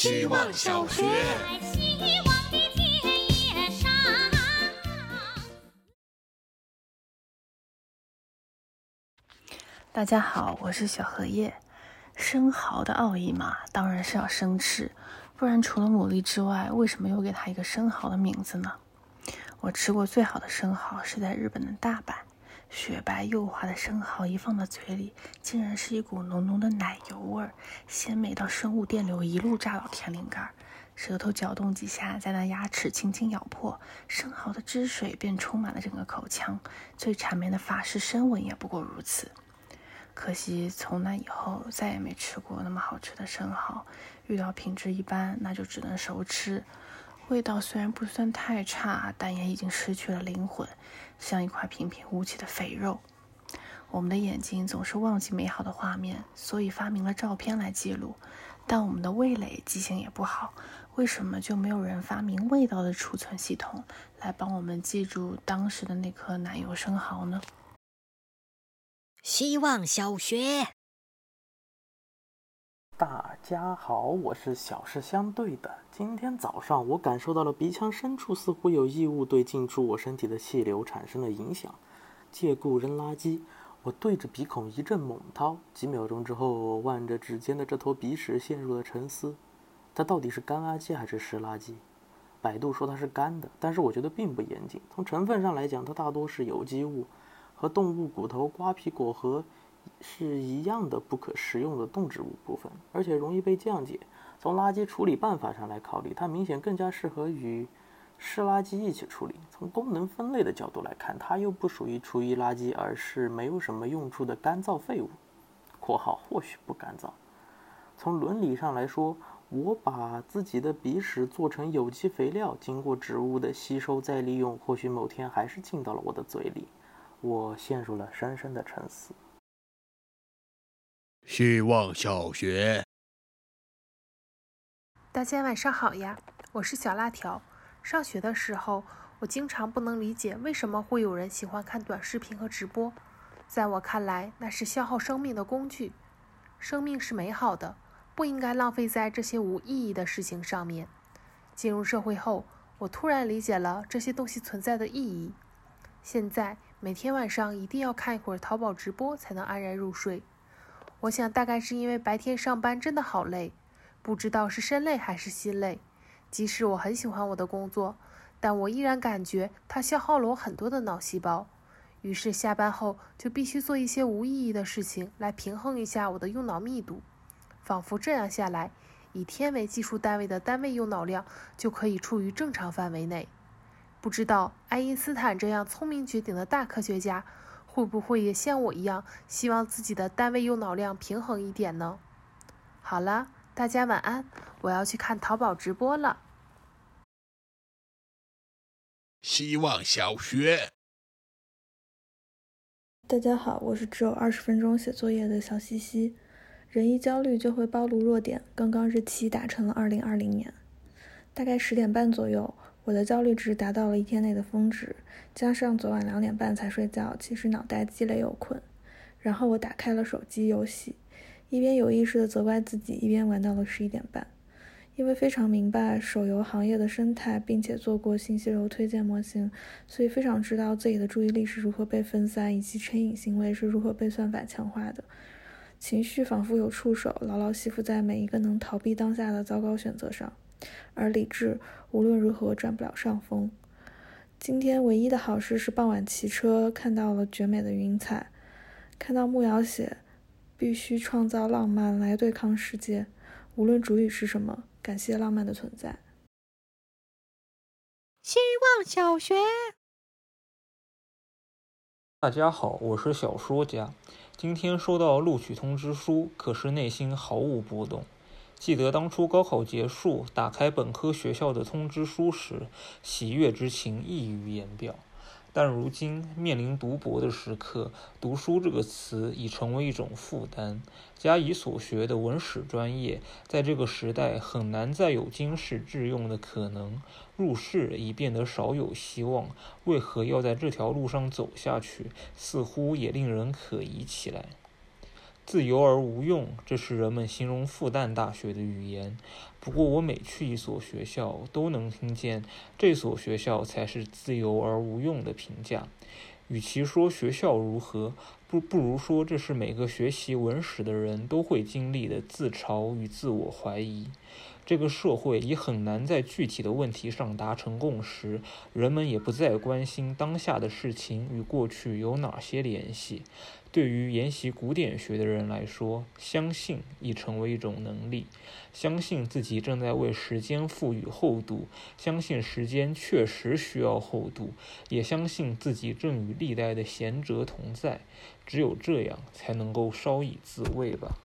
希望小学。大家好，我是小荷叶。生蚝的奥义嘛，当然是要生吃，不然除了牡蛎之外，为什么又给它一个生蚝的名字呢？我吃过最好的生蚝是在日本的大阪，雪白幼滑的生蚝一放到嘴里，竟然是一股浓浓的奶油味儿，鲜美到生物电流一路炸到天灵盖，舌头搅动几下，在那牙齿轻轻咬破，生蚝的汁水便充满了整个口腔，最缠绵的法式深吻也不过如此。可惜从那以后再也没吃过那么好吃的生蚝，遇到品质一般，那就只能熟吃。味道虽然不算太差，但也已经失去了灵魂，像一块平平无奇的肥肉。我们的眼睛总是忘记美好的画面，所以发明了照片来记录。但我们的味蕾记性也不好，为什么就没有人发明味道的储存系统，来帮我们记住当时的那颗奶油生蚝呢？希望小学，大家好，我是小事相对的。今天早上，我感受到了鼻腔深处似乎有异物对进出我身体的气流产生了影响。借故扔垃圾，我对着鼻孔一阵猛掏，几秒钟之后，我望着指尖的这坨鼻屎，陷入了沉思。它到底是干垃圾还是湿垃圾？百度说它是干的，但是我觉得并不严谨。从成分上来讲，它大多是有机物。和动物骨头、瓜皮、果核是一样的不可食用的动植物部分，而且容易被降解。从垃圾处理办法上来考虑，它明显更加适合与湿垃圾一起处理。从功能分类的角度来看，它又不属于厨余垃圾，而是没有什么用处的干燥废物（括号或许不干燥）。从伦理上来说，我把自己的鼻屎做成有机肥料，经过植物的吸收再利用，或许某天还是进到了我的嘴里。我陷入了深深的沉思。希望小学，大家晚上好呀，我是小辣条。上学的时候，我经常不能理解为什么会有人喜欢看短视频和直播。在我看来，那是消耗生命的工具。生命是美好的，不应该浪费在这些无意义的事情上面。进入社会后，我突然理解了这些东西存在的意义。现在。每天晚上一定要看一会儿淘宝直播才能安然入睡。我想大概是因为白天上班真的好累，不知道是身累还是心累。即使我很喜欢我的工作，但我依然感觉它消耗了我很多的脑细胞。于是下班后就必须做一些无意义的事情来平衡一下我的用脑密度，仿佛这样下来，以天为计数单位的单位用脑量就可以处于正常范围内。不知道爱因斯坦这样聪明绝顶的大科学家，会不会也像我一样，希望自己的单位用脑量平衡一点呢？好了，大家晚安，我要去看淘宝直播了。希望小学，大家好，我是只有二十分钟写作业的小西西。人一焦虑就会暴露弱点，刚刚日期打成了二零二零年，大概十点半左右。我的焦虑值达到了一天内的峰值，加上昨晚两点半才睡觉，其实脑袋积累有困。然后我打开了手机游戏，一边有意识的责怪自己，一边玩到了十一点半。因为非常明白手游行业的生态，并且做过信息流推荐模型，所以非常知道自己的注意力是如何被分散，以及成瘾行为是如何被算法强化的。情绪仿佛有触手，牢牢吸附在每一个能逃避当下的糟糕选择上。而理智无论如何占不了上风。今天唯一的好事是傍晚骑车看到了绝美的云彩，看到木瑶写：“必须创造浪漫来对抗世界，无论主语是什么，感谢浪漫的存在。”希望小学，大家好，我是小说家。今天收到录取通知书，可是内心毫无波动。记得当初高考结束，打开本科学校的通知书时，喜悦之情溢于言表。但如今面临读博的时刻，读书这个词已成为一种负担。加以所学的文史专业，在这个时代很难再有经世致用的可能。入世已变得少有希望，为何要在这条路上走下去？似乎也令人可疑起来。自由而无用，这是人们形容复旦大学的语言。不过，我每去一所学校，都能听见这所学校才是自由而无用的评价。与其说学校如何，不不如说这是每个学习文史的人都会经历的自嘲与自我怀疑。这个社会已很难在具体的问题上达成共识，人们也不再关心当下的事情与过去有哪些联系。对于研习古典学的人来说，相信已成为一种能力。相信自己正在为时间赋予厚度，相信时间确实需要厚度，也相信自己正与历代的贤哲同在。只有这样，才能够稍以自慰吧。